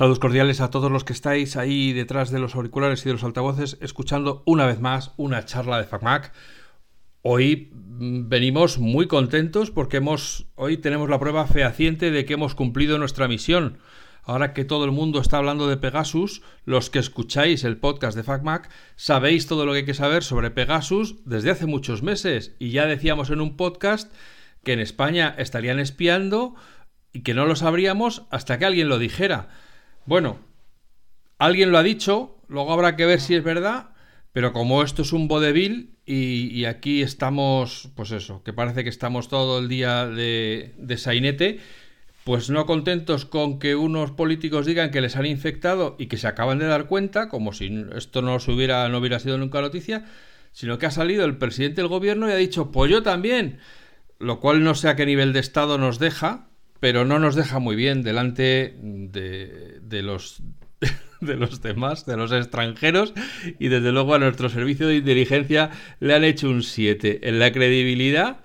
Saludos cordiales a todos los que estáis ahí detrás de los auriculares y de los altavoces, escuchando una vez más una charla de FacMac. Hoy mm, venimos muy contentos porque hemos, hoy tenemos la prueba fehaciente de que hemos cumplido nuestra misión. Ahora que todo el mundo está hablando de Pegasus, los que escucháis el podcast de FacMac sabéis todo lo que hay que saber sobre Pegasus desde hace muchos meses. Y ya decíamos en un podcast que en España estarían espiando y que no lo sabríamos hasta que alguien lo dijera. Bueno, alguien lo ha dicho, luego habrá que ver si es verdad, pero como esto es un vodevil y, aquí estamos, pues eso, que parece que estamos todo el día de, sainete, pues no contentos con que unos políticos digan que les han infectado y que se acaban de dar cuenta, como si esto no, hubiera, no hubiera sido nunca noticia, sino que ha salido el presidente del gobierno y ha dicho, pues yo también, lo cual no sé a qué nivel de Estado nos deja, pero no nos deja muy bien delante de, los de los demás, de los extranjeros, y desde luego a nuestro servicio de inteligencia le han hecho un 7 en la credibilidad.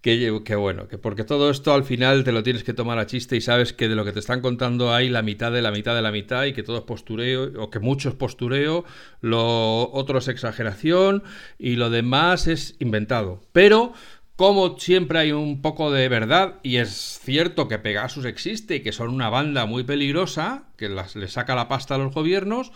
Que, que, bueno, que porque todo esto al final te lo tienes que tomar a chiste y sabes que de lo que te están contando hay la mitad de la mitad de la mitad y que todo es postureo o que mucho es postureo, lo otro es exageración y lo demás es inventado. Pero como siempre hay un poco de verdad, y es cierto que Pegasus existe y que son una banda muy peligrosa, que le saca la pasta a los gobiernos,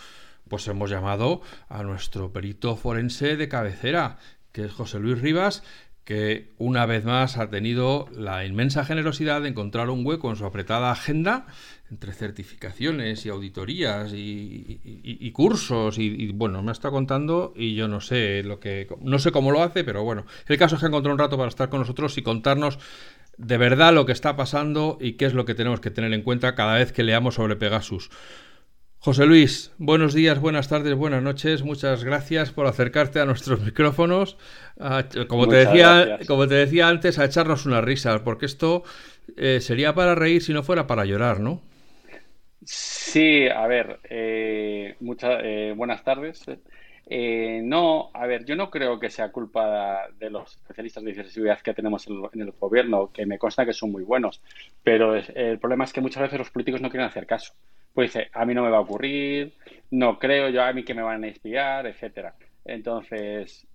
pues hemos llamado a nuestro perito forense de cabecera, que es José Luis Rivas, que una vez más ha tenido la inmensa generosidad de encontrar un hueco en su apretada agenda entre certificaciones y auditorías y, cursos y, bueno, me está contando y yo no sé lo que no sé cómo lo hace, pero bueno, el caso es que ha encontrado un rato para estar con nosotros y contarnos de verdad lo que está pasando y qué es lo que tenemos que tener en cuenta cada vez que leamos sobre Pegasus. José Luis, buenos días, buenas tardes, buenas noches. Muchas gracias por acercarte a nuestros micrófonos. como, te decía, como te decía antes, a echarnos una risa, porque esto eh, sería para reír si no fuera para llorar, ¿no? Sí, a ver, eh, muchas eh, buenas tardes. Eh, no, a ver, yo no creo que sea culpa de los especialistas de ciberseguridad que tenemos en el, gobierno, que me consta que son muy buenos, pero el problema es que muchas veces los políticos no quieren hacer caso. Pues dice, a mí no me va a ocurrir, no creo yo a mí que me van a espiar, etcétera. Entonces,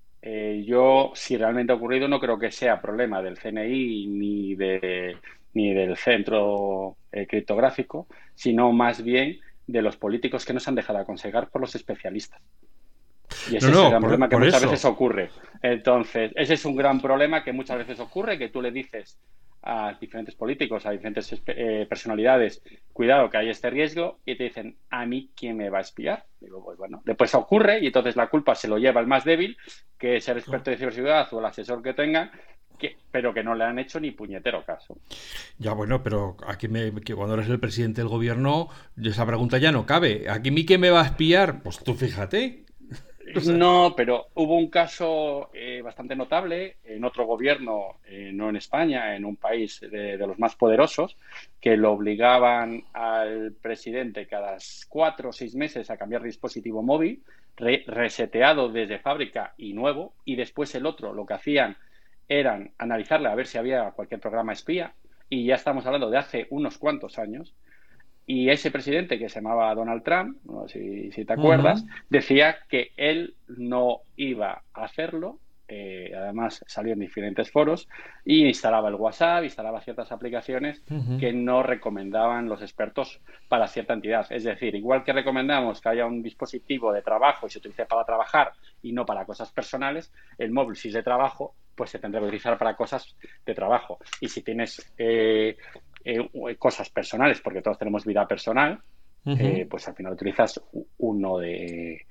yo, si realmente ha ocurrido, no creo que sea problema del CNI ni de ni del centro eh, criptográfico, sino más bien de los políticos que nos han dejado aconsejar por los especialistas. Y ese es el gran problema que muchas veces ocurre. Entonces, ese es un gran problema que muchas veces ocurre, que tú le dices a diferentes políticos, a diferentes eh, personalidades, cuidado que hay este riesgo, y te dicen, ¿a mí quién me va a espiar? Digo, pues bueno, después ocurre y entonces la culpa se lo lleva el más débil, que es el experto de ciberseguridad o el asesor que tenga, pero que no le han hecho ni puñetero caso. Ya bueno, pero aquí me, que cuando eres el presidente del gobierno, esa pregunta ya no cabe. ¿Aquí mí quién me va a espiar? Pues tú fíjate. No, pero hubo un caso eh, bastante notable en otro gobierno, eh, no en España, en un país de, los más poderosos, que lo obligaban al presidente cada cuatro o seis meses a cambiar dispositivo móvil, reseteado desde fábrica y nuevo, y después el otro lo que hacían eran analizarle a ver si había cualquier programa espía, y ya estamos hablando de hace unos cuantos años, y ese presidente que se llamaba Donald Trump, no si, te acuerdas, decía que él no iba a hacerlo, eh, además salió en diferentes foros, y instalaba el WhatsApp, instalaba ciertas aplicaciones que no recomendaban los expertos para cierta entidad. Es decir, igual que recomendamos que haya un dispositivo de trabajo y se utilice para trabajar y no para cosas personales, el móvil si es de trabajo pues se tendrá que utilizar para cosas de trabajo. Y si tienes eh, eh, cosas personales, porque todos tenemos vida personal, eh, pues al final utilizas uno de,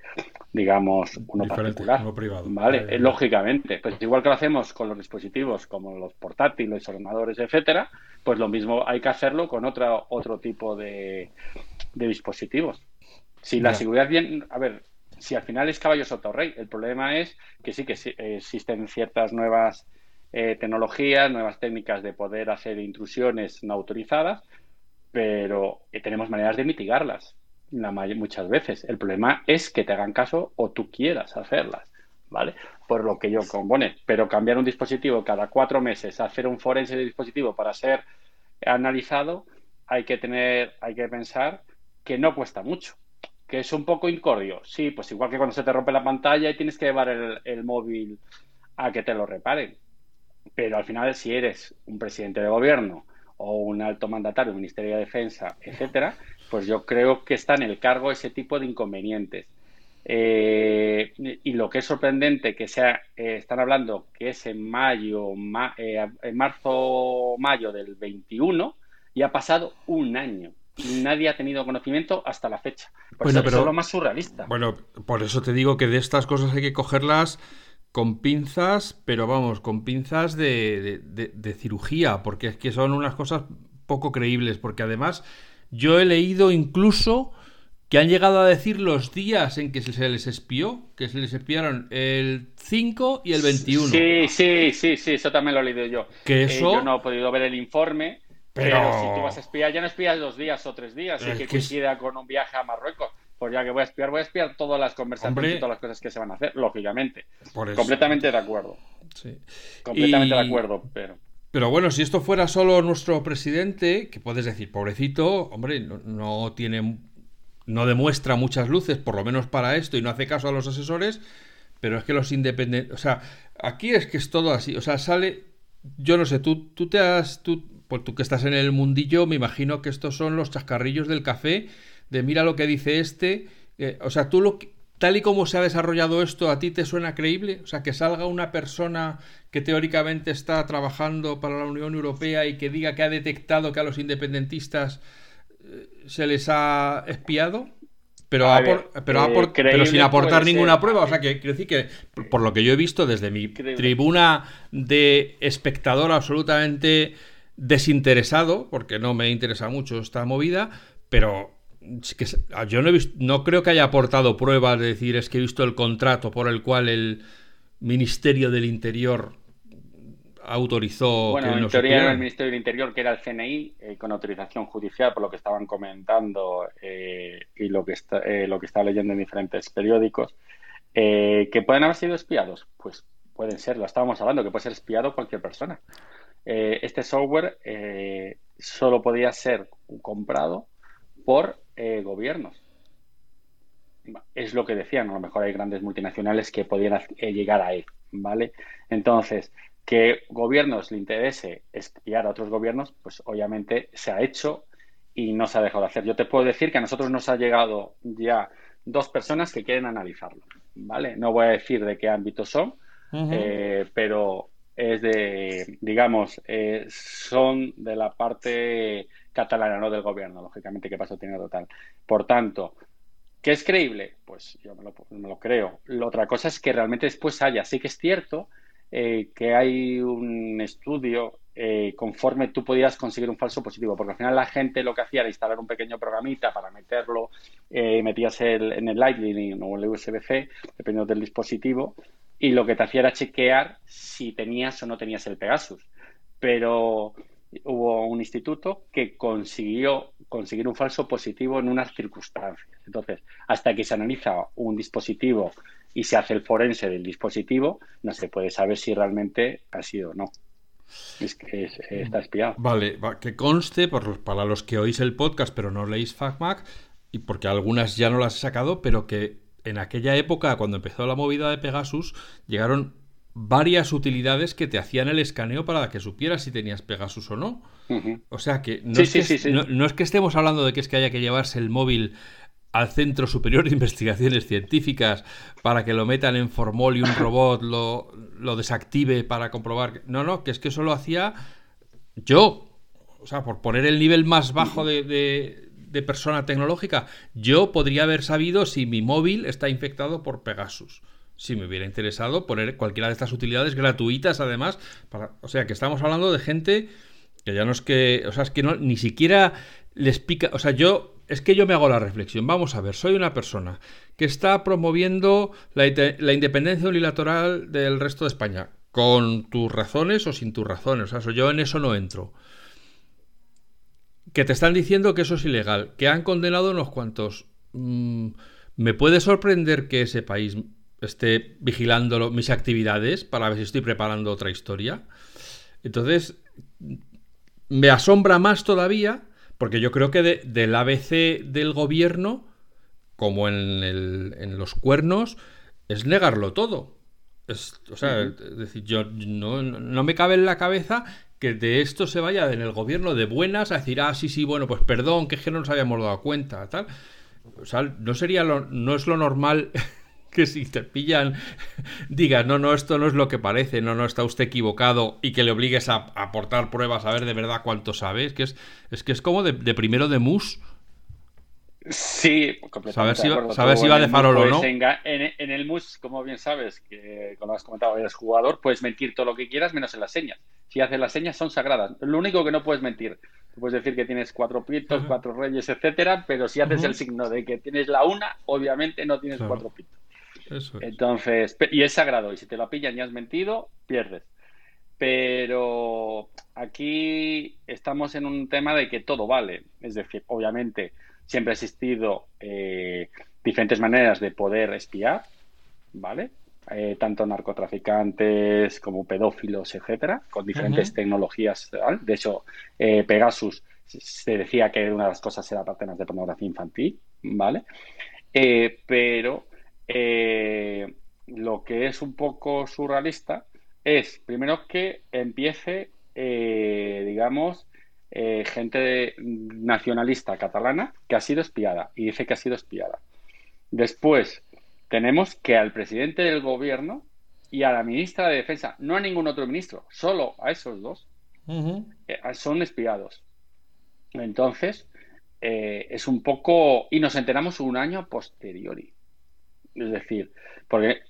digamos, uno particular. Uno privado. ¿vale? lógicamente. Pues igual que lo hacemos con los dispositivos como los portátiles, ordenadores, etcétera, pues lo mismo hay que hacerlo con otro, otro tipo de, dispositivos. Si la seguridad bien, a ver, si al final es caballo soto rey. El problema es que sí que existen ciertas nuevas eh, tecnologías, nuevas técnicas de poder hacer intrusiones no autorizadas, pero eh, tenemos maneras de mitigarlas muchas veces. El problema es que te hagan caso o tú quieras hacerlas. ¿Vale? Por lo que yo compone. Pero cambiar un dispositivo cada cuatro meses, hacer un forense de dispositivo para ser analizado, hay que tener, hay que pensar que no cuesta mucho, que es un poco incordio. Sí, pues igual que cuando se te rompe la pantalla y tienes que llevar el, móvil a que te lo reparen. Pero al final, si eres un presidente de gobierno o un alto mandatario, Ministerio de Defensa, etcétera, pues yo creo que está en el cargo ese tipo de inconvenientes. Eh, y lo que es sorprendente que sea, eh, están hablando que es en mayo, eh, en marzo, mayo del 21 y ha pasado un año. Y nadie ha tenido conocimiento hasta la fecha. Por eso, es lo más surrealista. Bueno, por eso te digo que de estas cosas hay que cogerlas con pinzas, pero vamos, con pinzas de, de cirugía, porque es que son unas cosas poco creíbles, porque además yo he leído incluso que han llegado a decir los días en que se les espió, que se les espiaron el 5 y el 21. Sí, sí, sí, sí, eso también lo he leído yo. Que eh, eso... yo no he podido ver el informe, pero... si tú vas a espiar, ya no espías dos días o tres días, y que, coincida con un viaje a Marruecos. Pues ya que voy a espiar, voy a espiar todas las conversaciones y todas las cosas que se van a hacer, lógicamente. Completamente de acuerdo. Sí. Completamente de acuerdo, pero... Pero bueno, si esto fuera solo nuestro presidente, que puedes decir, pobrecito, hombre, no, no tiene no demuestra muchas luces, por lo menos para esto, y no hace caso a los asesores, pero es que los independientes, o sea, aquí es que es todo así, o sea, sale, yo no sé, tú, tú te has, tú, pues tú que estás en el mundillo, me imagino que estos son los chascarrillos del café, de mira lo que dice este, eh, o sea, tú lo tal y como se ha desarrollado esto, ¿a ti te suena creíble? O sea, que salga una persona que teóricamente está trabajando para la Unión Europea y que diga que ha detectado que a los independentistas se les ha espiado, pero, pero, eh, sin aportar ninguna prueba. O sea, que quiero decir que, por lo que yo he visto desde mi tribuna de espectador absolutamente desinteresado, porque no me interesa mucho esta movida, pero que yo no, he visto, no creo que haya aportado pruebas de decir es que he visto el contrato por el cual el Ministerio del Interior autorizó. Bueno, en teoría era el Ministerio del Interior, que era el CNI, eh, con autorización judicial, por lo que estaban comentando eh, y lo que, está, eh, lo que estaba leyendo en diferentes periódicos. ¿Que pueden haber sido espiados? Pues pueden ser, lo estábamos hablando, que puede ser espiado cualquier persona. este software solo podía ser comprado por gobiernos. Es lo que decían, a lo mejor hay grandes multinacionales que podían llegar a él, ¿vale? Entonces, que gobiernos le interese espiar a otros gobiernos, pues obviamente se ha hecho y no se ha dejado de hacer. Yo te puedo decir que a nosotros nos ha llegado ya dos personas que quieren analizarlo, ¿vale? No voy a decir de qué ámbito son, eh, pero es de, digamos, eh, son de la parte catalana, no del gobierno, lógicamente, que pasó tiene total. Por tanto, ¿qué es creíble? Pues yo me lo, me lo creo. La otra cosa es que realmente después haya, sí que es cierto eh, que hay un estudio eh, conforme tú podías conseguir un falso positivo, porque al final la gente lo que hacía era instalar un pequeño programita para meterlo, eh, metías el, en el Lightning o el USB-C, dependiendo del dispositivo, y lo que te hacía era chequear si tenías o no tenías el Pegasus. Pero hubo un instituto que consiguió conseguir un falso positivo en unas circunstancias. Entonces, hasta que se analiza un dispositivo y se hace el forense del dispositivo, no se puede saber si realmente ha sido o no. Es que está espiado. Vale, que conste, por, para los que oís el podcast pero no leéis FacMac, y porque algunas ya no las he sacado, pero que en aquella época, cuando empezó la movida de Pegasus, llegaron varias utilidades que te hacían el escaneo para que supieras si tenías Pegasus o no. O sea que, no, es que no, es que estemos hablando de que es que haya que llevarse el móvil al Centro Superior de Investigaciones Científicas para que lo metan en formol y un robot lo, lo desactive para comprobar. No, no, que es que eso lo hacía yo. O sea, por poner el nivel más bajo de, de, persona tecnológica, yo podría haber sabido si mi móvil está infectado por Pegasus si me hubiera interesado poner cualquiera de estas utilidades gratuitas además o sea que estamos hablando de gente que ya no es que o sea es que no ni siquiera les pica o sea yo es que yo me hago la reflexión. Vamos a ver, soy una persona que está promoviendo la, independencia unilateral del resto de España, con tus razones o sin tus razones. O yo en eso no entro. Que te están diciendo que eso es ilegal, que han condenado unos cuantos. Mm, me puede sorprender que ese país esté vigilando mis actividades para ver si estoy preparando otra historia. Entonces, me asombra más todavía Porque yo creo que del ABC del gobierno, como en, los cuernos, es negarlo todo. o sea, es decir, yo no, no, me cabe en la cabeza que de esto se vaya en el gobierno de buenas a decir, ah, sí, sí, bueno, pues perdón, que es que no nos habíamos dado cuenta, tal. O sea, no sería lo, no es lo normal que si te pillan digas, no, no, esto no es lo que parece, no, no, está usted equivocado y que le obligues a, aportar pruebas a ver de verdad cuánto sabe. Es que es, es, que es como de, primero de mus. Sí, completamente. Saber si, va de farol o no. En, el MUS, como bien sabes, que como has comentado, eres jugador, puedes mentir todo lo que quieras menos en las señas. Si haces las señas, son sagradas. Lo único que no puedes mentir. Puedes decir que tienes cuatro pitos, cuatro reyes, etcétera, pero si haces el signo de que tienes la una, obviamente no tienes cuatro pitos. Entonces, y es sagrado, y si te lo pillan y has mentido, pierdes. Pero aquí estamos en un tema de que todo vale. Es decir, obviamente siempre ha existido eh, diferentes maneras de poder espiar, ¿vale? Eh, tanto narcotraficantes como pedófilos, etcétera, con diferentes tecnologías. De hecho, eh, Pegasus se decía que una de las cosas era parte más de pornografía infantil, ¿vale? pero eh, lo que es un poco surrealista es, primero, que empiece, eh, digamos, eh, gente nacionalista catalana que ha sido espiada y dice que ha sido espiada. Después, tenemos que al presidente del gobierno y a la ministra de Defensa, no a ningún otro ministro, solo a esos dos, son espiados. Entonces, es un poco... Y nos enteramos un año posteriori. Es decir, porque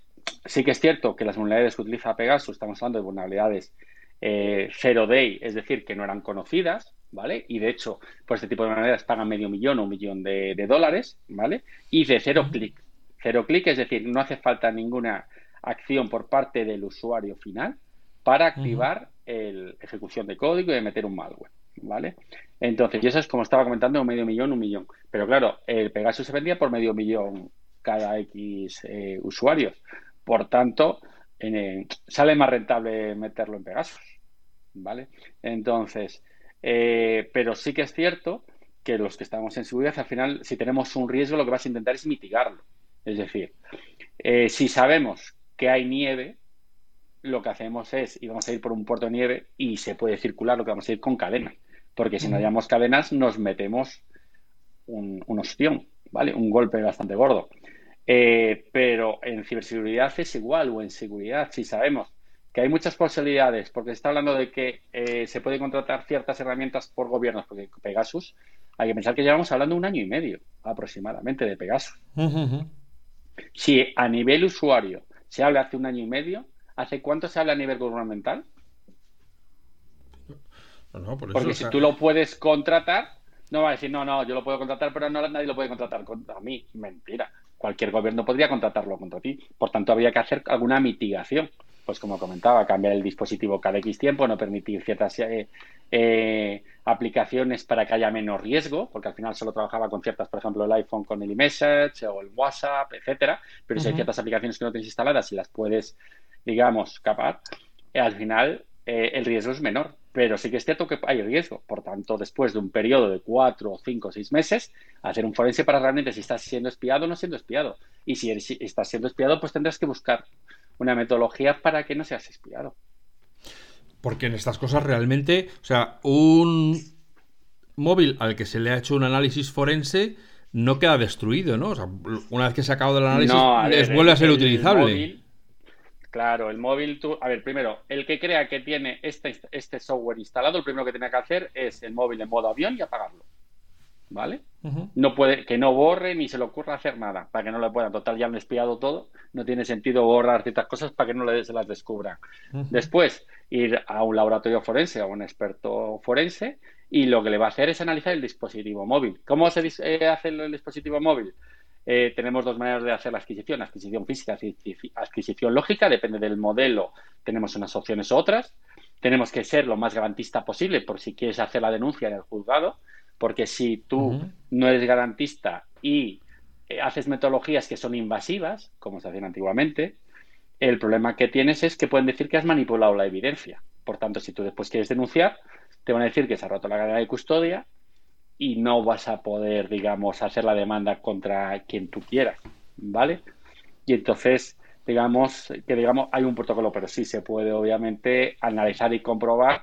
sí que es cierto que las vulnerabilidades que utiliza Pegasus, estamos hablando de vulnerabilidades eh, zero day, es decir, que no eran conocidas, ¿vale? Y de hecho, por este tipo de vulnerabilidades pagan medio millón o un millón de, dólares, ¿vale? Y de cero clic. Cero clic, es decir, no hace falta ninguna acción por parte del usuario final para activar la ejecución de código y de meter un malware, ¿vale? Entonces, y eso es como estaba comentando, un medio millón, un millón. Pero claro, el Pegasus se vendía por medio millón cada X eh, usuarios. Por tanto, sale más rentable meterlo en Pegasus. ¿Vale? Entonces, eh, pero sí que es cierto que los que estamos en seguridad, al final, si tenemos un riesgo, lo que vas a intentar es mitigarlo. Es decir, eh, si sabemos que hay nieve, lo que hacemos es, y vamos a ir por un puerto de nieve y se puede circular, lo que vamos a ir con cadenas. Porque si no llevamos cadenas, nos metemos un, un ostión, ¿vale? Un golpe bastante gordo. Eh, pero en ciberseguridad es igual, o en seguridad, si sabemos que hay muchas posibilidades, porque se está hablando de que eh, se pueden contratar ciertas herramientas por gobiernos, porque Pegasus, hay que pensar que llevamos hablando un año y medio aproximadamente de Pegasus. Si a nivel usuario se habla hace un año y medio, ¿hace cuánto se habla a nivel gubernamental? porque si tú lo puedes contratar, no va a decir, no, no, yo lo puedo contratar, pero no, nadie lo puede contratar contra mí. Mentira cualquier gobierno podría contratarlo contra ti. Por tanto, habría que hacer alguna mitigación. Pues como comentaba, cambiar el dispositivo cada X tiempo, no permitir ciertas eh, eh, aplicaciones para que haya menos riesgo, porque al final solo trabajaba con ciertas, por ejemplo, el iPhone con el iMessage o el WhatsApp, etcétera. Pero si hay ciertas aplicaciones que no tienes instaladas y las puedes, digamos, capar, eh, al final el riesgo es menor. Pero sí que es cierto que hay riesgo. Por tanto, después de un periodo de cuatro, cinco o seis meses, hacer un forense para realmente si estás siendo espiado o no siendo espiado. Y si, estás siendo espiado, pues tendrás que buscar una metodología para que no seas espiado. Porque en estas cosas realmente, o sea, un móvil al que se le ha hecho un análisis forense no queda destruido, ¿no? O sea, una vez que se ha acabado el análisis, vuelve a ser utilizable. Claro, el móvil, tú, a ver, primero, el que crea que tiene este, este software instalado, el primero que tiene que hacer es el móvil en modo avión y apagarlo. ¿Vale? No puede, que no borre ni se le ocurra hacer nada, para que no le puedan. Total, ya han espiado todo, no tiene sentido borrar ciertas cosas para que no le, se las descubran. Después, ir a un laboratorio forense, a un experto forense, y lo que le va a hacer es analizar el dispositivo móvil. ¿Cómo se eh, hace el dispositivo móvil? Eh, tenemos dos maneras de hacer la adquisición, adquisición física, adquisición lógica, depende del modelo, tenemos unas opciones u otras. Tenemos que ser lo más garantista posible por si quieres hacer la denuncia en el juzgado, porque si tú no eres garantista y eh, haces metodologías que son invasivas, como se hacían antiguamente, el problema que tienes es que pueden decir que has manipulado la evidencia. Por tanto, si tú después quieres denunciar, te van a decir que se ha roto la cadena de custodia y no vas a poder, digamos, hacer la demanda contra quien tú quieras, ¿vale? Y entonces, digamos, que digamos, hay un protocolo, pero sí se puede obviamente analizar y comprobar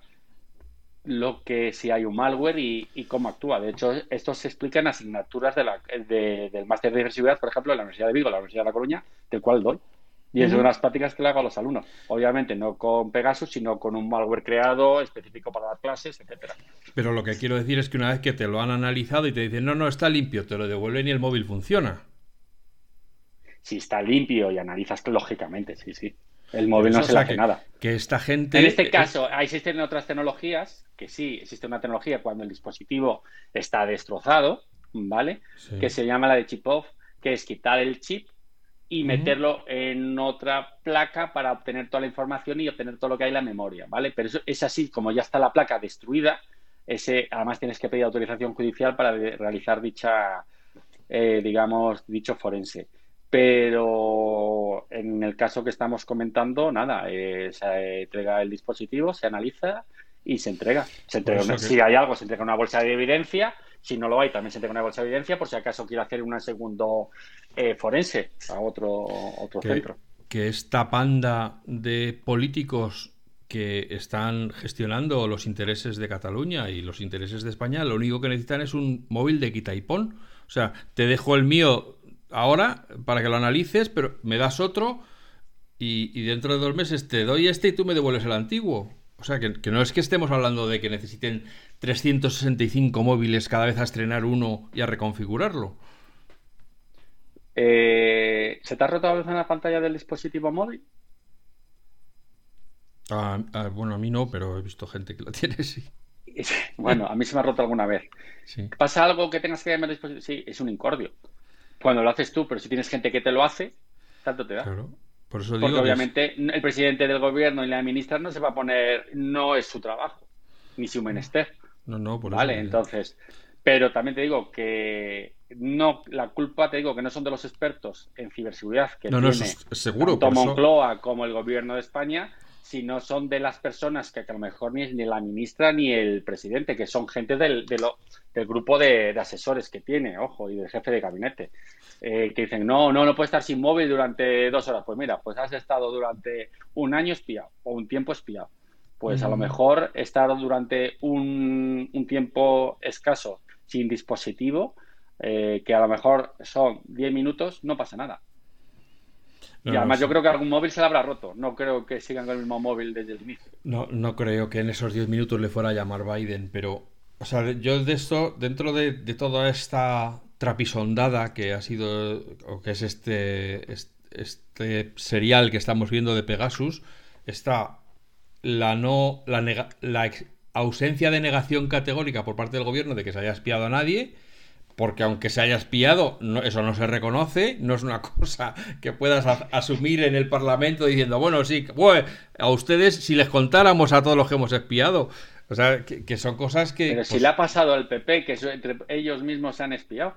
lo que si hay un malware y, cómo actúa. De hecho, esto se explica en asignaturas de la, del máster de ciberseguridad, por ejemplo, en la Universidad de Vigo, la Universidad de La Coruña, del cual doy. Y es una de las prácticas que le hago a los alumnos. Obviamente no con Pegasus, sino con un malware creado específico para dar clases, etcétera. Pero lo que quiero decir es que una vez que te lo han analizado y te dicen, no, no, está limpio, te lo devuelven y el móvil funciona. Si está limpio y analizas, lógicamente, sí, sí. El móvil no se le hace nada. Que esta gente. En este caso, existen otras tecnologías que sí, existe una tecnología cuando el dispositivo está destrozado, ¿vale? Que se llama la de chip off, que es quitar el chip y meterlo en otra placa para obtener toda la información y obtener todo lo que hay en la memoria, ¿vale? Pero eso es así, como ya está la placa destruida, ese, además tienes que pedir autorización judicial para realizar dicha, eh, digamos, dicho forense. Pero en el caso que estamos comentando, nada, eh, se entrega el dispositivo, se analiza y se entrega. Se entrega Si hay algo, se entrega una bolsa de evidencia. Si no lo hay, también se entrega una bolsa de evidencia por si acaso quiere hacer un segundo eh, forense a otro, otro centro. Que esta panda de políticos que están gestionando los intereses de Cataluña y los intereses de España, lo único que necesitan es un móvil de quita y pon. O sea, te dejo el mío ahora para que lo analices, pero me das otro y, dentro de dos meses te doy este y tú me devuelves el antiguo. O sea, que, no es que estemos hablando de que necesiten 365 móviles cada vez a estrenar uno y a reconfigurarlo. Eh, ¿Se te ha roto a veces en la pantalla del dispositivo móvil? Ah, ah, bueno, a mí no, pero he visto gente que lo tiene, sí. Bueno, a mí se me ha roto alguna vez. ¿Pasa algo que tengas que llamar dispositivo? Sí, es un incordio cuando lo haces tú, pero si tienes gente que te lo hace, tanto te da. Claro. Por eso digo Porque obviamente el presidente del gobierno y la ministra no se va a poner, no es su trabajo, ni su menester. No, no, por Vale, entonces, pero también te digo que no, la culpa te digo que no son de los expertos en ciberseguridad que no, tiene no, es seguro, tanto Moncloa como el gobierno de España, si no son de las personas que, a lo mejor ni, ni la ministra ni el presidente, que son gente del, del grupo de, asesores que tiene, ojo, y del jefe de gabinete, eh, que dicen, no, no, no puede estar sin móvil durante dos horas. Pues mira, pues has estado durante un año espiado o un tiempo espiado. Pues a lo mejor estar durante un, tiempo escaso sin dispositivo, eh, que a lo mejor son 10 minutos, no pasa nada y además yo creo que algún móvil se le habrá roto. No creo que sigan con el mismo móvil desde el inicio. No, no creo que en esos 10 minutos le fuera a llamar Biden, pero... O sea, yo de esto, dentro de, toda esta trapisondada que ha sido, o que es este, este, serial que estamos viendo de Pegasus, está la no la, la ausencia de negación categórica por parte del gobierno de que se haya espiado a nadie porque aunque se haya espiado, eso no se reconoce, no es una cosa que puedas asumir en el Parlamento diciendo, bueno, sí, a ustedes si les contáramos a todos los que hemos espiado. O sea, que, son cosas que... Pero si pues le ha pasado al PP, que entre ellos mismos se han espiado.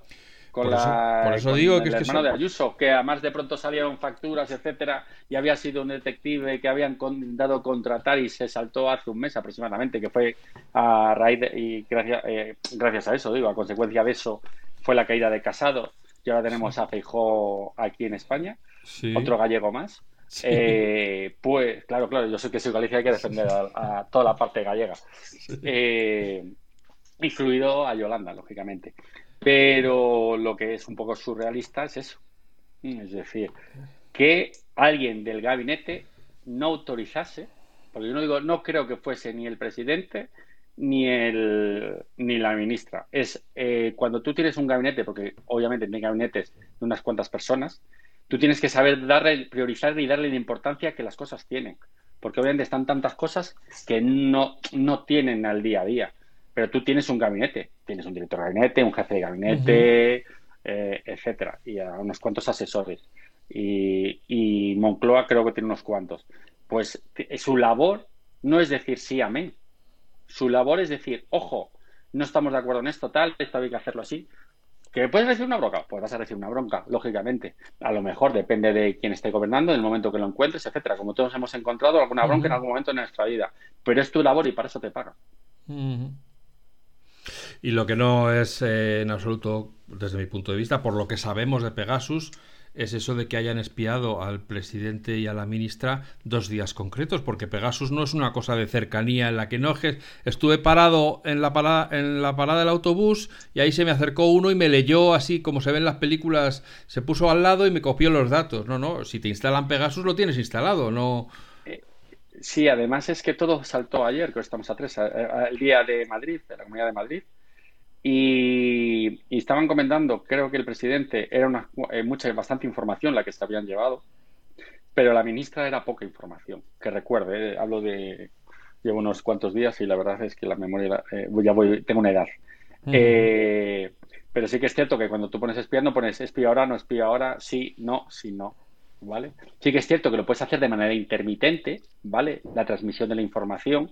Con, la, por eso digo que el hermano de Ayuso, que además de pronto salieron facturas, etcétera, y había sido un detective que habían dado contratar y se saltó hace un mes aproximadamente, que fue a raíz de, y gracias, eh, gracias a eso, digo, a consecuencia de eso fue la caída de Casado, y ahora tenemos a Feijó aquí en España, otro gallego más. Eh, pues, claro, claro, yo sé que soy Galicia hay que defender a, toda la parte gallega. Eh, incluido a Yolanda, lógicamente. Pero lo que es un poco surrealista es eso. Es decir, que alguien del gabinete no autorizase, porque yo no digo, no creo que fuese ni el presidente ni el ni la ministra. Es eh, cuando tú tienes un gabinete, porque obviamente tiene gabinetes de unas cuantas personas, tú tienes que saber darle, priorizar y darle la importancia que las cosas tienen. Porque obviamente están tantas cosas que no, no tienen al día a día pero tú tienes un gabinete, tienes un director de gabinete, un jefe de gabinete, eh, etcétera, y a unos cuantos asesores. Y, Moncloa creo que tiene unos cuantos. Pues su labor no es decir sí, amén. Su labor es decir, ojo, no estamos de acuerdo en esto, tal, esto hay que hacerlo así. ¿Que puedes recibir una bronca? Pues vas a recibir una bronca, lógicamente. A lo mejor depende de quién esté gobernando, en el momento que lo encuentres, etcétera. Como todos hemos encontrado alguna bronca en algún momento de nuestra vida. Pero es tu labor y para eso te pagan. Y lo que no es eh, en absoluto, desde mi punto de vista, por lo que sabemos de Pegasus, es eso de que hayan espiado al presidente y a la ministra dos días concretos, porque Pegasus no es una cosa de cercanía en la que no estuve parado en la parada, en la parada del autobús y ahí se me acercó uno y me leyó así como se ven las películas, se puso al lado y me copió los datos. No, no, si te instalan Pegasus lo tienes instalado, no. Eh, sí, además es que todo saltó ayer, que estamos a tres, el día de Madrid, de la Comunidad de Madrid, y, estaban comentando, creo que el presidente era una, eh, mucha, bastante información la que se habían llevado, pero la ministra era poca información. Que recuerde, eh, hablo de, llevo unos cuantos días y la verdad es que la memoria, eh, ya voy, tengo una edad. pero sí que es cierto que cuando tú pones espía, no pones espía ahora, no espía ahora, sí, no, sí, no. ¿Vale? Sí que es cierto que lo puedes hacer de manera intermitente, ¿vale? La transmisión de la información,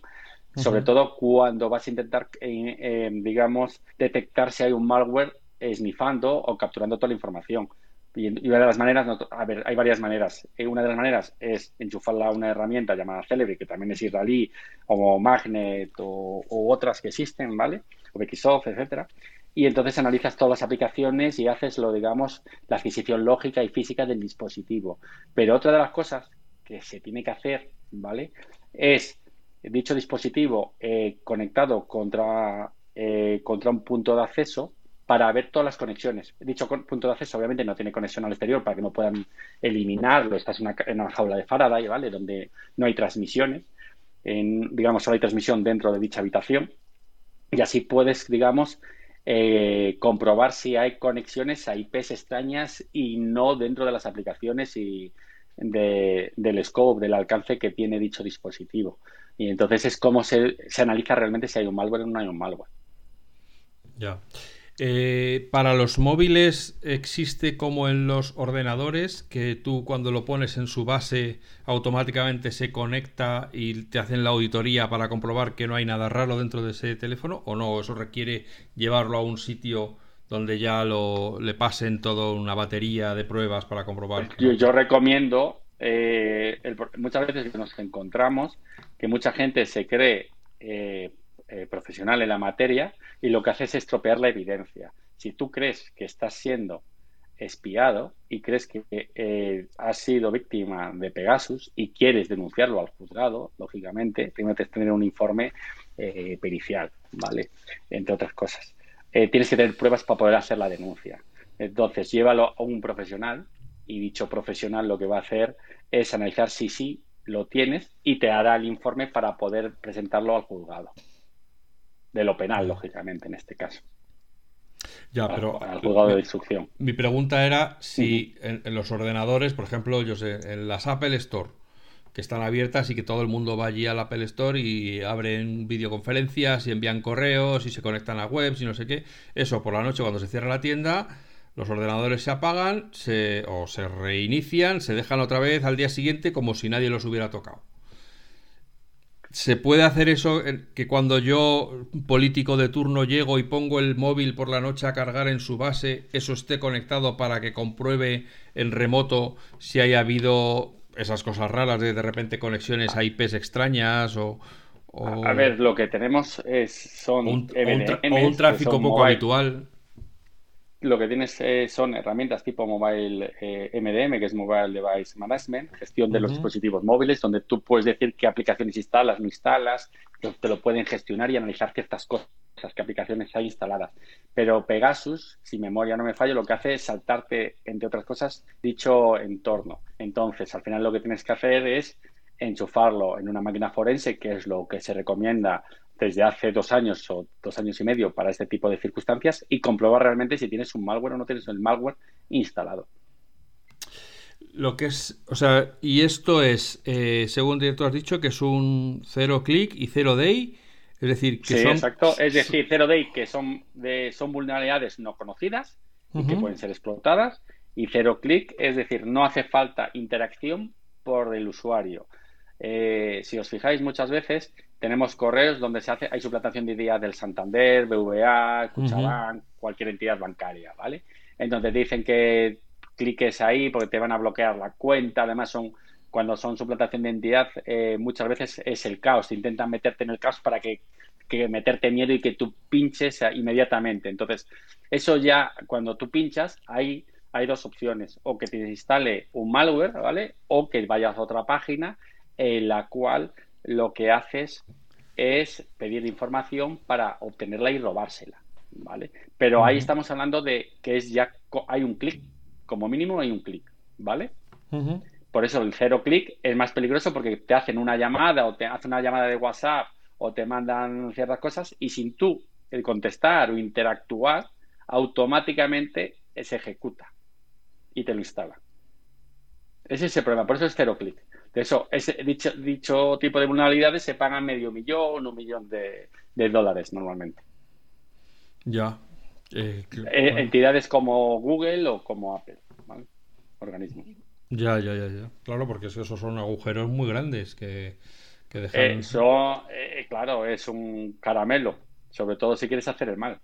sobre todo cuando vas a intentar, eh, eh, digamos, detectar si hay un malware esnifando o capturando toda la información. Y, una de las maneras, a ver, hay varias maneras. Eh, una de las maneras es enchufarla a una herramienta llamada Celebrity, que también es israelí, o Magnet, o, otras que existen, ¿vale? O Xsoft, etcétera. Y entonces analizas todas las aplicaciones y haces lo, digamos, la adquisición lógica y física del dispositivo. Pero otra de las cosas que se tiene que hacer, ¿vale? Es dicho dispositivo eh, conectado contra, eh, contra un punto de acceso para ver todas las conexiones. Dicho punto de acceso obviamente no tiene conexión al exterior para que no puedan eliminarlo. Estás en una, jaula de Faraday, ¿vale? Donde no hay transmisiones. Digamos, solo hay transmisión dentro de dicha habitación. Y así puedes, digamos, eh, comprobar si hay conexiones a IPs extrañas y no dentro de las aplicaciones y del scope, del alcance que tiene dicho dispositivo. Y entonces es como se, analiza realmente si hay un malware o no hay un malware. Ya. Eh, para los móviles existe como en los ordenadores, que tú cuando lo pones en su base automáticamente se conecta y te hacen la auditoría para comprobar que no hay nada raro dentro de ese teléfono, o no, eso requiere llevarlo a un sitio donde ya lo, le pasen toda una batería de pruebas para comprobar. Yo, yo recomiendo, eh, muchas veces nos encontramos que mucha gente se cree eh, eh, profesional en la materia y lo que hace es estropear la evidencia. Si tú crees que estás siendo espiado y crees que eh, has sido víctima de Pegasus y quieres denunciarlo al juzgado, lógicamente, primero tienes que tener un informe pericial, ¿vale? Entre otras cosas. tienes que tener pruebas para poder hacer la denuncia. Entonces, llévalo a un profesional y dicho profesional lo que va a hacer es analizar si sí lo tienes y te hará el informe para poder presentarlo al juzgado. De lo penal, lógicamente, en este caso. Ya, pero. Al juzgado de instrucción. Mi pregunta era si en, los ordenadores, por ejemplo, yo sé, en las Apple Store, que están abiertas y que todo el mundo va allí al Apple Store y abren videoconferencias y envían correos y se conectan a webs y no sé qué. Eso por la noche cuando se cierra la tienda los ordenadores se apagan se, o se reinician, se dejan otra vez al día siguiente como si nadie los hubiera tocado. ¿Se puede hacer eso que cuando yo, político de turno, llego y pongo el móvil por la noche a cargar en su base, eso esté conectado para que compruebe en remoto si haya habido esas cosas raras de de repente conexiones a IPs extrañas o... A ver, lo que tenemos es, son un, un, tráfico poco habitual lo que tienes eh, son herramientas tipo Mobile MDM, eh, que es Mobile Device Management, gestión de los dispositivos móviles, donde tú puedes decir qué aplicaciones instalas, no instalas, te lo pueden gestionar y analizar ciertas cosas, qué aplicaciones hay instaladas. Pero Pegasus, si memoria no me falla, lo que hace es saltarte, entre otras cosas, dicho entorno. Entonces, al final lo que tienes que hacer es enchufarlo en una máquina forense, que es lo que se recomienda desde hace dos años o dos años y medio para este tipo de circunstancias y comprobar realmente si tienes un malware o no tienes el malware instalado. Lo que es, o sea, y esto es, eh, según tú has dicho, que es un cero click y cero day, es decir, que sí, exacto, es decir, cero day que son de, son vulnerabilidades no conocidas y que pueden ser explotadas y cero click, es decir, no hace falta interacción por el usuario. Eh, si os fijáis muchas veces tenemos correos donde se hace, hay suplantación de ideas del Santander, BVA, Cuchabank, cualquier entidad bancaria, ¿vale? Entonces dicen que cliques ahí porque te van a bloquear la cuenta, además son cuando son suplantación de entidad, eh, muchas veces es el caos, intentan meterte en el caos para que que meterte miedo y que tú pinches inmediatamente. Entonces, eso ya, cuando tú pinchas, hay, hay dos opciones, o que te instale un malware, ¿vale? O que vayas a otra página en la cual lo que haces es pedir información para obtenerla y robársela, ¿vale? Pero ahí estamos hablando de que es ya hay un clic, como mínimo hay un clic, ¿vale? Por eso el cero clic es más peligroso porque te hacen una llamada o te hacen una llamada de WhatsApp o te mandan ciertas cosas y sin tú el contestar o interactuar, automáticamente se ejecuta y te lo instala. Ese es el problema, por eso es cero clic. De eso, ese, dicho, dicho tipo de vulnerabilidades se pagan medio millón, un millón de, dólares normalmente. Ya. Eh, eh, entidades como Google o como Apple, organismos. Ya, ya, ya, ya. Claro, porque esos son agujeros muy grandes que, que dejan. Eso, eh, claro, es un caramelo, sobre todo si quieres hacer el mal.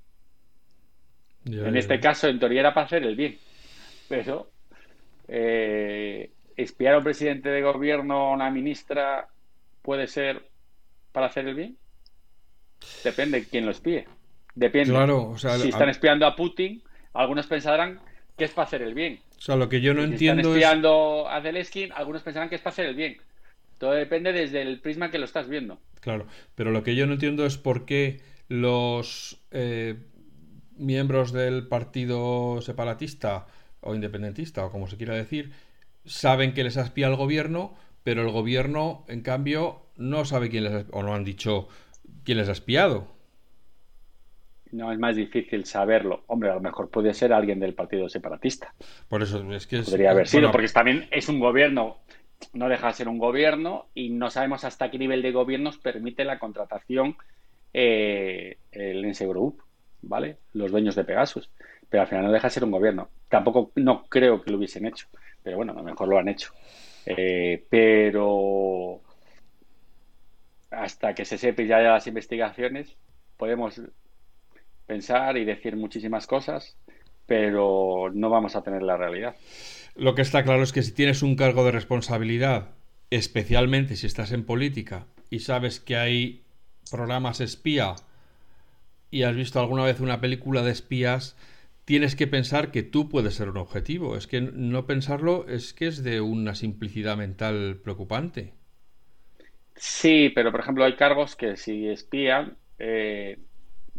en este caso, en teoría era para hacer el bien, pero eh, espiar a un presidente de gobierno o una ministra puede ser para hacer el bien. Depende de quién lo espíe. Depende. Claro, si están espiando a Putin, algunos pensarán que es para hacer el bien. O sea, lo que yo no si entiendo están espiando a Zelensky, algunos pensarán que es para hacer el bien. Todo depende desde el prisma que lo estás viendo. Claro, pero lo que yo no entiendo es por qué los eh, miembros del partido separatista o independentista, o como se quiera decir, saben que les ha espiado el gobierno, pero el gobierno, en cambio, no sabe quién les ha, o no han dicho quién les ha espiado. No, es más difícil saberlo. Hombre, a lo mejor puede ser alguien del partido separatista. Por eso es que Podría haber sido, porque también es un gobierno, no deja de ser un gobierno y no sabemos hasta qué nivel de gobiernos permite la contratación eh, el Ense Group, ¿vale? Los dueños de Pegasus. Pero al final no deja de ser un gobierno. Tampoco, no creo que lo hubiesen hecho. Pero bueno, a lo mejor lo han hecho. Eh, pero hasta que se sepa ya las investigaciones, podemos pensar y decir muchísimas cosas, pero no vamos a tener la realidad. Lo que está claro es que si tienes un cargo de responsabilidad, especialmente si estás en política y sabes que hay programas espía y has visto alguna vez una película de espías, tienes que pensar que tú puedes ser un objetivo. Es que no pensarlo es que es de una simplicidad mental preocupante. Sí, pero por ejemplo hay cargos que si espían eh,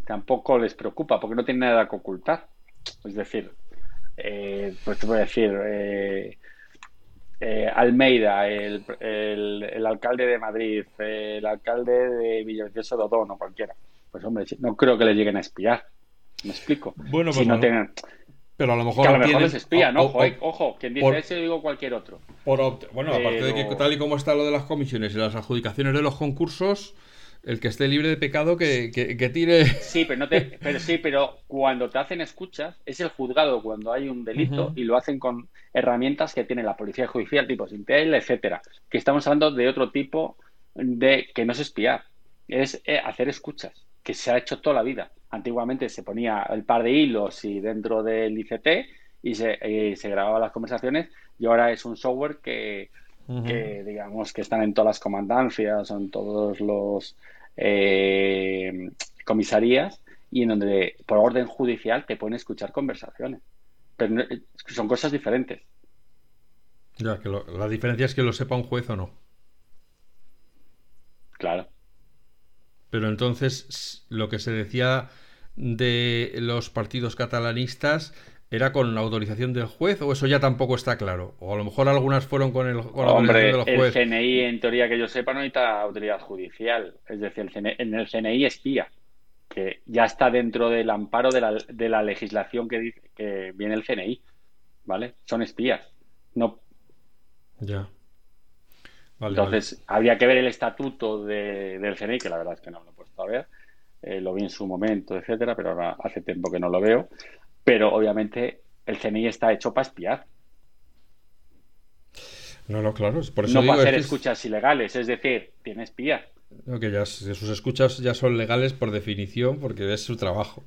tampoco les preocupa porque no tienen nada que ocultar. Es decir, eh, pues te voy a decir, eh, Almeida, el, alcalde de Madrid, el alcalde de Villaviciosa de Odón o cualquiera. Pues hombre, no creo que les lleguen a espiar. ¿Me explico? Bueno, si. Pero a lo mejor. Que a lo mejor les espía, ¿no? ojo, ojo, quien dice eso digo cualquier otro. Bueno, aparte de que tal y como está lo de las comisiones y las adjudicaciones de los concursos, el que esté libre de pecado que, que, tire. Sí, pero no te, pero sí, pero cuando te hacen escuchas, es el juzgado cuando hay un delito y lo hacen con herramientas que tiene la policía judicial, tipo Sintel, etcétera. Que estamos hablando de otro tipo de que no es espiar, es eh, hacer escuchas, que se ha hecho toda la vida antiguamente se ponía el par de hilos y dentro del ICT y se, y se grababan las conversaciones y ahora es un software que, digamos que están en todas las comandancias, en todos los eh, comisarías y en donde por orden judicial te pueden escuchar conversaciones. Pero son cosas diferentes. Ya, que la diferencia es que lo sepa un juez o no. Claro. Pero entonces lo que se decía de los partidos catalanistas era con la autorización del juez o eso ya tampoco está claro o a lo mejor algunas fueron con, el, con la autorización del juez. el CNI en teoría que yo sepa no necesita autoridad judicial. Es decir en el CNI espía que ya está dentro del amparo de la, de la legislación que dice que viene el CNI vale son espías no ya entonces habría que ver el estatuto del CNI que la verdad es que no lo he puesto a ver eh, lo vi en su momento, etcétera, pero ahora hace tiempo que no lo veo. Pero obviamente el CNI está hecho para espiar. No, no, claro, por eso no para hacer escuchas ilegales, es decir, tiene espías. No, que ya sus escuchas ya son legales por definición porque es su trabajo.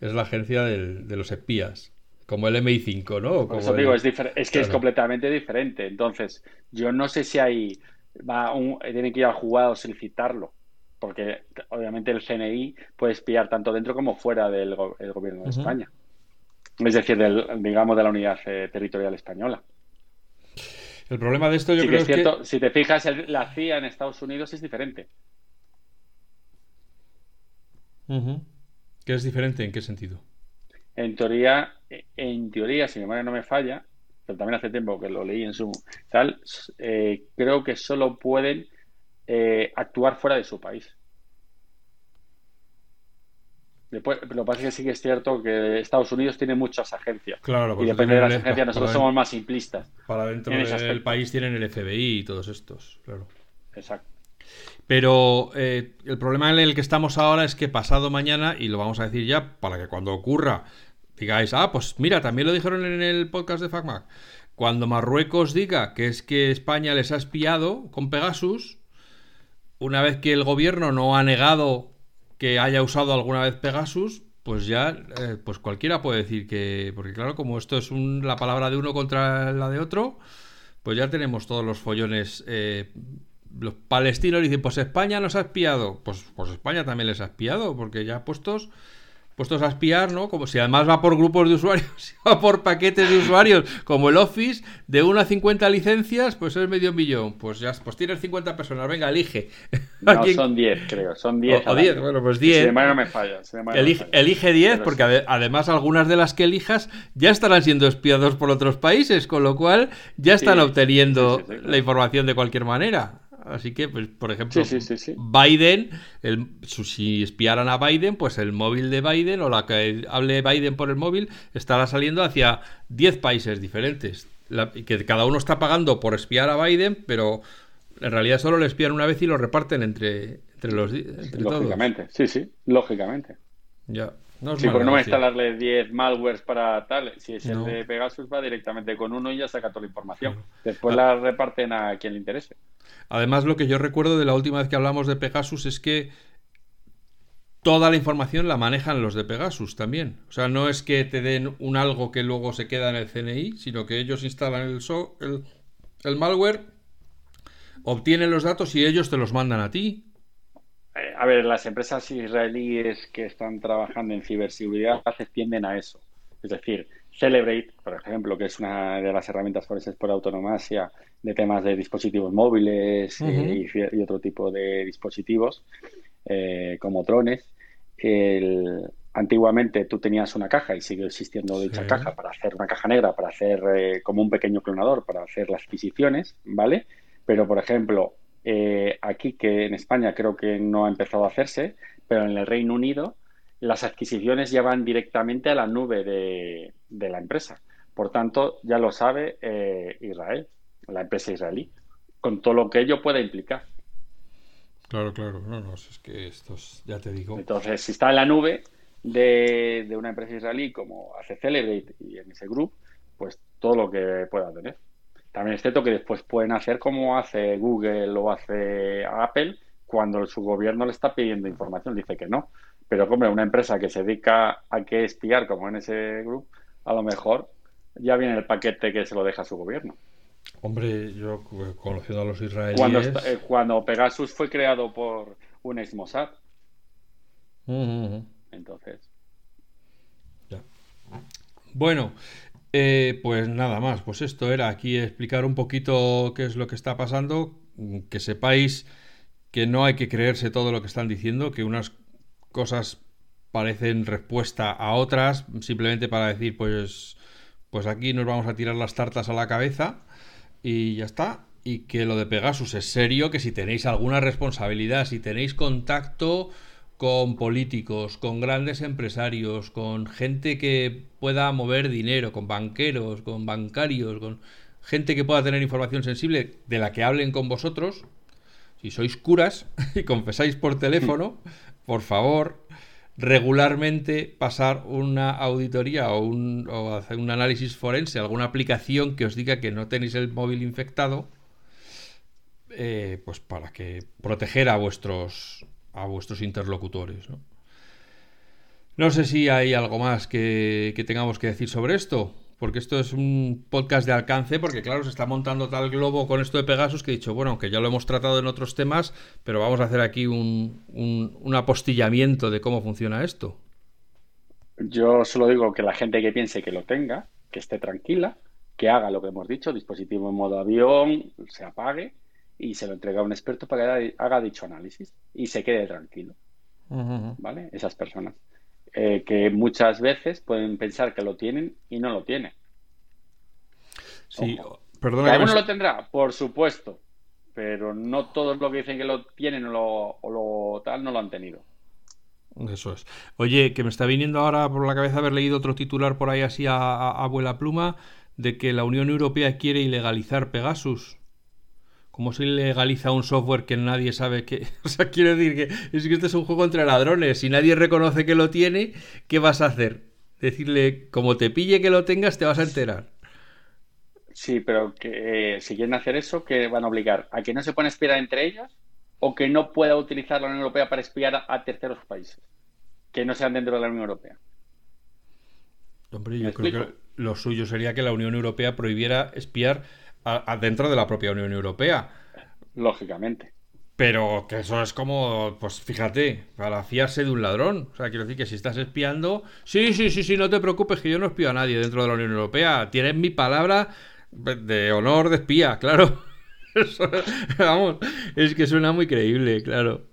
Es la agencia de los espías, como el MI5, ¿no? Como digo, es, es que es completamente diferente. Entonces, yo no sé si hay va un, tienen que ir al juzgado a solicitarlo porque obviamente el CNI puede espiar tanto dentro como fuera del gobierno de España. Es decir, del, digamos, de la unidad eh, territorial española. El problema de esto yo creo que es, que... Si te fijas, la CIA en Estados Unidos es diferente. ¿Qué es diferente? ¿En qué sentido? En teoría, en teoría, si mi memoria no me falla, pero también hace tiempo que lo leí en su tal, eh, creo que solo pueden eh, actuar fuera de su país. Después, lo que pasa es que sí que es cierto que Estados Unidos tiene muchas agencias. Claro, y depende de las agencias, nosotros somos más simplistas. Para dentro del país tienen el FBI y todos estos, claro. Exacto. Pero eh, el problema en el que estamos ahora es que pasado mañana, y lo vamos a decir ya, para que cuando ocurra digáis, ah, pues mira, también lo dijeron en el podcast de FacMac. Cuando Marruecos diga que es que España les ha espiado con Pegasus, una vez que el gobierno no ha negado que haya usado alguna vez Pegasus, pues ya, eh, pues cualquiera puede decir que, porque claro, como esto es la palabra de uno contra la de otro, pues ya tenemos todos los follones. Eh, los palestinos dicen, pues España nos ha espiado, pues, pues España también les ha espiado, porque ya puestos puestos a espiar, ¿no? Como si además va por grupos de usuarios, va por paquetes de usuarios, como el Office, de 1 a 50 licencias, pues es medio millón. Pues ya, pues tienes 50 personas, venga, elige. No, son 10, creo, son 10. O, 10, bueno, pues 10. Si no me falla. elige, 10, porque además algunas de las que elijas ya estarán siendo espiados por otros países, con lo cual ya están obteniendo la información de cualquier manera. Así que, pues, por ejemplo, Biden, el, si espiaran a Biden, pues el móvil de Biden o la que hable Biden por el móvil estará saliendo hacia 10 países diferentes. que cada uno está pagando por espiar a Biden, pero en realidad solo le espían una vez y lo reparten entre, entre los entre Lógicamente, sí, sí, lógicamente. Ya. No sí, porque no va a instalarle 10 malwares para tal. Si es el de Pegasus, va directamente con uno y ya saca toda la información. Después ah. la reparten a quien le interese. Además, lo que yo recuerdo de la última vez que hablamos de Pegasus es que toda la información la manejan los de Pegasus también. O sea, no es que te den un algo que luego se queda en el CNI, sino que ellos instalan el, el, malware, obtienen los datos y ellos te los mandan a ti. A ver, las empresas israelíes que están trabajando en ciberseguridad tienden a eso. Es decir, Celebrate, por ejemplo, que es una de las herramientas forenses por autonomasia de temas de dispositivos móviles eh, y, otro tipo de dispositivos, eh, como drones. antiguamente tú tenías una caja y sigue existiendo dicha caja para hacer una caja negra, para hacer eh, como un pequeño clonador, para hacer las adquisiciones, ¿vale? Pero, por ejemplo, aquí que en España creo que no ha empezado a hacerse, pero en el Reino Unido las adquisiciones ya van directamente a la nube de, la empresa. Por tanto, ya lo sabe eh, Israel, la empresa israelí, con todo lo que ello puede implicar. Claro, claro, no, no, es que esto ya te digo. Entonces, si está en la nube de, una empresa israelí como hace Celebrate y en ese grupo, pues todo lo que pueda tener. También es cierto que después pueden hacer como hace Google o hace Apple cuando su gobierno le está pidiendo información, dice que no. Pero, hombre, una empresa que se dedica a que espiar, como en ese grupo, a lo mejor ya viene el paquete que se lo deja a su gobierno. Hombre, yo conociendo a los israelíes... Cuando, eh, cuando Pegasus fue creado por un ex Mossad. Entonces... Ya. Bueno, eh, pues nada más. Pues esto era aquí explicar un poquito qué es lo que está pasando. Que sepáis que no hay que creerse todo lo que están diciendo, que unas cosas parecen respuesta a otras, simplemente para decir, pues, pues aquí nos vamos a tirar las tartas a la cabeza y ya está. Y que lo de Pegasus es serio, que si tenéis alguna responsabilidad, si tenéis contacto con políticos, con grandes empresarios, con gente que pueda mover dinero, con banqueros, con bancarios, con gente que pueda tener información sensible de la que hablen con vosotros, si sois curas y confesáis por teléfono, por favor, regularmente pasar una auditoría o, un, hacer un análisis forense, alguna aplicación que os diga que no tenéis el móvil infectado, eh, pues para que proteger a vuestros a vuestros interlocutores. ¿no? sé si hay algo más que, que tengamos que decir sobre esto. porque esto es un podcast de alcance, porque claro, se está montando tal globo con esto de Pegasus que he dicho, bueno, aunque ya lo hemos tratado en otros temas, pero vamos a hacer aquí un, un, apostillamiento de cómo funciona esto. Yo solo digo que la gente que piense que lo tenga, que esté tranquila, que haga lo que hemos dicho, dispositivo en modo avión, se apague y se lo entrega a un experto para que haga dicho análisis y se quede tranquilo. ¿Vale? Esas personas. Eh, que muchas veces pueden pensar que lo tienen y no lo tienen. Sí, perdona. ¿Alguno lo tendrá? Por supuesto. Pero no todos los que dicen que lo tienen o lo, tal no lo han tenido. Eso es. Oye, que me está viniendo ahora por la cabeza haber leído otro titular por ahí así a abuela pluma de que la Unión Europea quiere ilegalizar Pegasus. ¿Cómo se legaliza un software que nadie sabe que... O sea, quiero decir que es que este es un juego entre ladrones. Si nadie reconoce que lo tiene, ¿qué vas a hacer? Decirle, como te pille que lo tengas, te vas a enterar. Sí, pero que eh, si quieren hacer eso, ¿qué van a obligar? ¿A que no se puedan espiar entre ellos? ¿O que no pueda utilizar la Unión Europea para espiar a, terceros países? Que no sean dentro de la Unión Europea. Hombre, yo creo que lo suyo sería que la Unión Europea prohibiera espiar dentro de la propia Unión Europea. Lógicamente. Pero que eso es como, pues fíjate, para fiarse de un ladrón. O sea, quiero decir que si estás espiando, sí, sí, sí, sí, no te preocupes, que yo no espío a nadie dentro de la Unión Europea. Tienes mi palabra de honor de espía, claro. vamos, es que suena muy creíble, claro.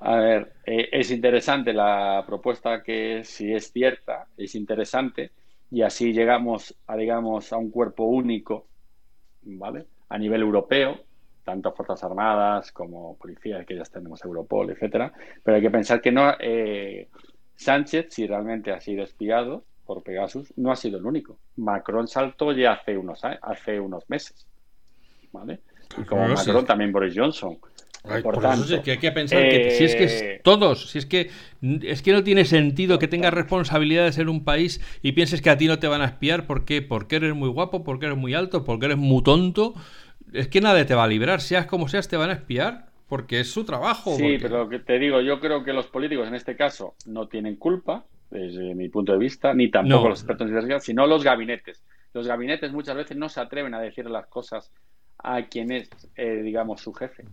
A ver, eh, es interesante la propuesta que si es cierta, es interesante y así llegamos a, digamos, a un cuerpo único ¿vale? A nivel europeo, tanto Fuerzas Armadas como policías, que ya tenemos Europol, etcétera. Pero hay que pensar que no eh, Sánchez, si realmente ha sido espiado por Pegasus, no ha sido el único. Macron saltó ya hace unos hace unos meses, ¿vale? Y como Macron, también Boris Johnson. Por, eso es que hay que pensar que si es que eh, todos, si es que es que no tiene sentido que tengas responsabilidades en un país y pienses que a ti no te van a espiar ¿por qué? porque eres muy guapo, porque eres muy alto, porque eres muy tonto. Es que nadie te va a librar, seas como seas, te van a espiar porque es su trabajo. Sí, pero te digo, yo creo que los políticos en este caso no tienen culpa, desde mi punto de vista, ni tampoco los expertos en sino los gabinetes. Los gabinetes muchas veces no se atreven a decir las cosas a quien es, eh, digamos, su jefe.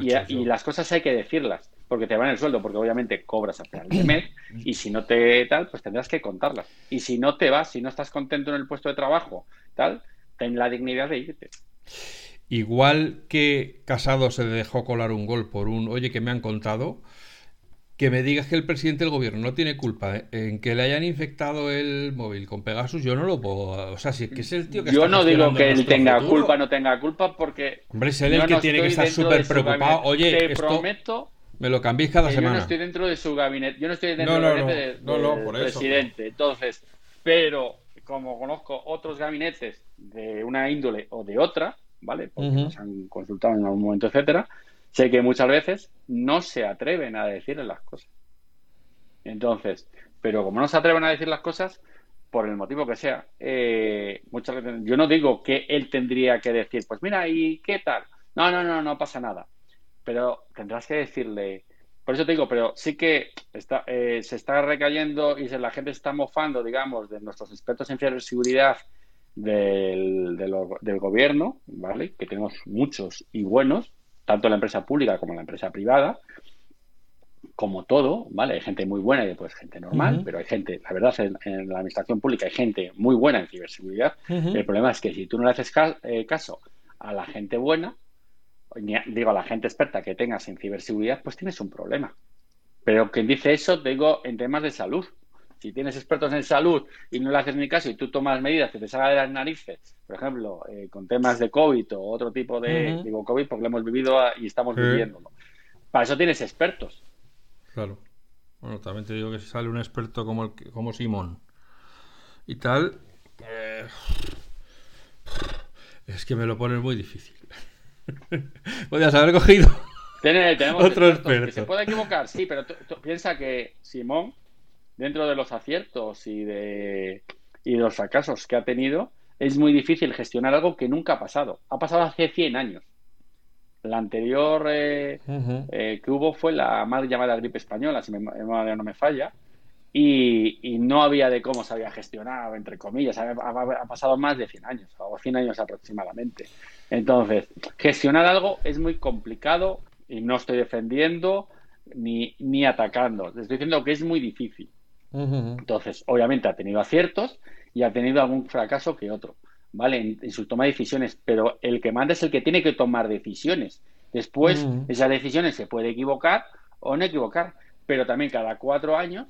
y, las cosas hay que decirlas, porque te van el sueldo, porque obviamente cobras a final de mes, y si no te tal, pues tendrás que contarlas. Y si no te vas, si no estás contento en el puesto de trabajo, tal, ten la dignidad de irte. Igual que Casado se dejó colar un gol por un, oye, que me han contado, que me digas que el presidente del gobierno no tiene culpa ¿eh? en que le hayan infectado el móvil con Pegasus, yo no lo puedo. O sea, si es que es el tío que Yo no digo que él tenga culpa, no tenga culpa, porque. Hombre, es él el que tiene que estar súper preocupado. Oye, te esto prometo. Me lo cambiéis cada semana. Yo no estoy dentro de su gabinete. Yo no estoy dentro del gabinete del presidente. Entonces, pero como conozco otros gabinetes de una índole o de otra, ¿vale? Porque nos han consultado en algún momento, etcétera sé que muchas veces no se atreven a decirle las cosas. Entonces, pero como no se atreven a decir las cosas, por el motivo que sea, eh, muchas veces yo no digo que él tendría que decir, pues mira, ¿y qué tal? No, no, no, no pasa nada. Pero tendrás que decirle, por eso te digo, pero sí que eh, se está recayendo y la gente está mofando, digamos, de nuestros expertos en ciberseguridad del gobierno, ¿vale? Que tenemos muchos y buenos, tanto la empresa pública como la empresa privada, como todo, ¿vale? Hay gente muy buena y después gente normal, pero hay gente, la verdad, en, la administración pública hay gente muy buena en ciberseguridad. El problema es que si tú no le haces eh, caso a la gente buena, digo a la gente experta que tengas en ciberseguridad, pues tienes un problema. Pero quien dice eso, digo en temas de salud. Si tienes expertos en salud y no le haces ni caso y tú tomas medidas que te salga de las narices, por ejemplo, eh, con temas de COVID o otro tipo de, digo COVID porque lo hemos vivido y estamos viviéndolo. Para eso tienes expertos. Claro. Bueno, también te digo que si sale un experto como, el, como Simón y tal, eh, es que me lo pones muy difícil. Podrías haber cogido otro experto. se puede equivocar, sí, pero piensa que Simón dentro de los aciertos y de, y de los fracasos que ha tenido, es muy difícil gestionar algo que nunca ha pasado. Ha pasado hace 100 años. La anterior eh, eh, que hubo fue la mal llamada gripe española, si mi memoria no me falla, y, no había de cómo se había gestionado, entre comillas, ha, pasado más de 100 años, o 100 años aproximadamente. Entonces, gestionar algo es muy complicado y no estoy defendiendo ni, ni atacando, estoy diciendo que es muy difícil. Entonces, obviamente ha tenido aciertos y ha tenido algún fracaso que otro, ¿vale? En, su toma de decisiones, pero el que manda es el que tiene que tomar decisiones. Después, esas decisiones se puede equivocar o no equivocar, pero también cada cuatro años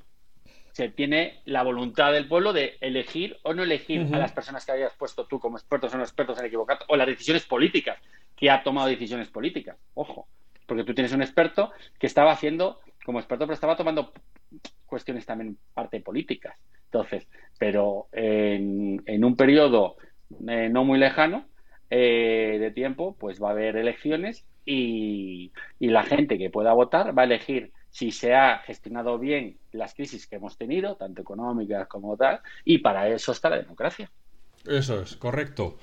se tiene la voluntad del pueblo de elegir o no elegir a las personas que hayas puesto tú como expertos o no expertos en equivocar, o las decisiones políticas, que ha tomado decisiones políticas. Ojo, porque tú tienes un experto que estaba haciendo, como experto, pero estaba tomando cuestiones también parte políticas. Entonces, pero en, un periodo eh, no muy lejano eh, de tiempo, pues va a haber elecciones y la gente que pueda votar va a elegir si se ha gestionado bien las crisis que hemos tenido, tanto económicas como tal, y para eso está la democracia. Eso es, correcto.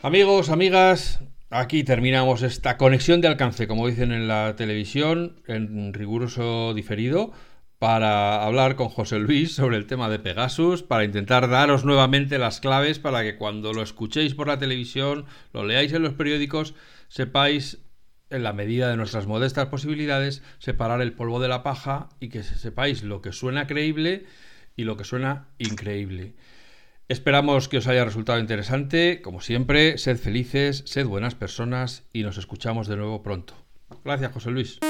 Amigos, amigas, aquí terminamos esta conexión de alcance, como dicen en la televisión, en riguroso diferido, para hablar con José Luis sobre el tema de Pegasus, para intentar daros nuevamente las claves para que cuando lo escuchéis por la televisión, lo leáis en los periódicos, sepáis en la medida de nuestras modestas posibilidades, separar el polvo de la paja y que sepáis lo que suena creíble y lo que suena increíble. Esperamos que os haya resultado interesante. Como siempre, sed felices, sed buenas personas y nos escuchamos de nuevo pronto. Gracias, José Luis.